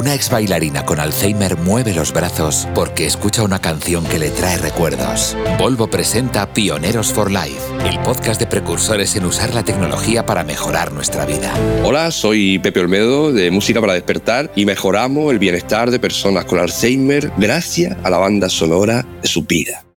Una ex bailarina con Alzheimer mueve los brazos porque escucha una canción que le trae recuerdos. Volvo presenta Pioneros for Life, el podcast de precursores en usar la tecnología para mejorar nuestra vida. Hola, soy Pepe Olmedo de Música para Despertar y mejoramos el bienestar de personas con Alzheimer gracias a la banda sonora de su vida.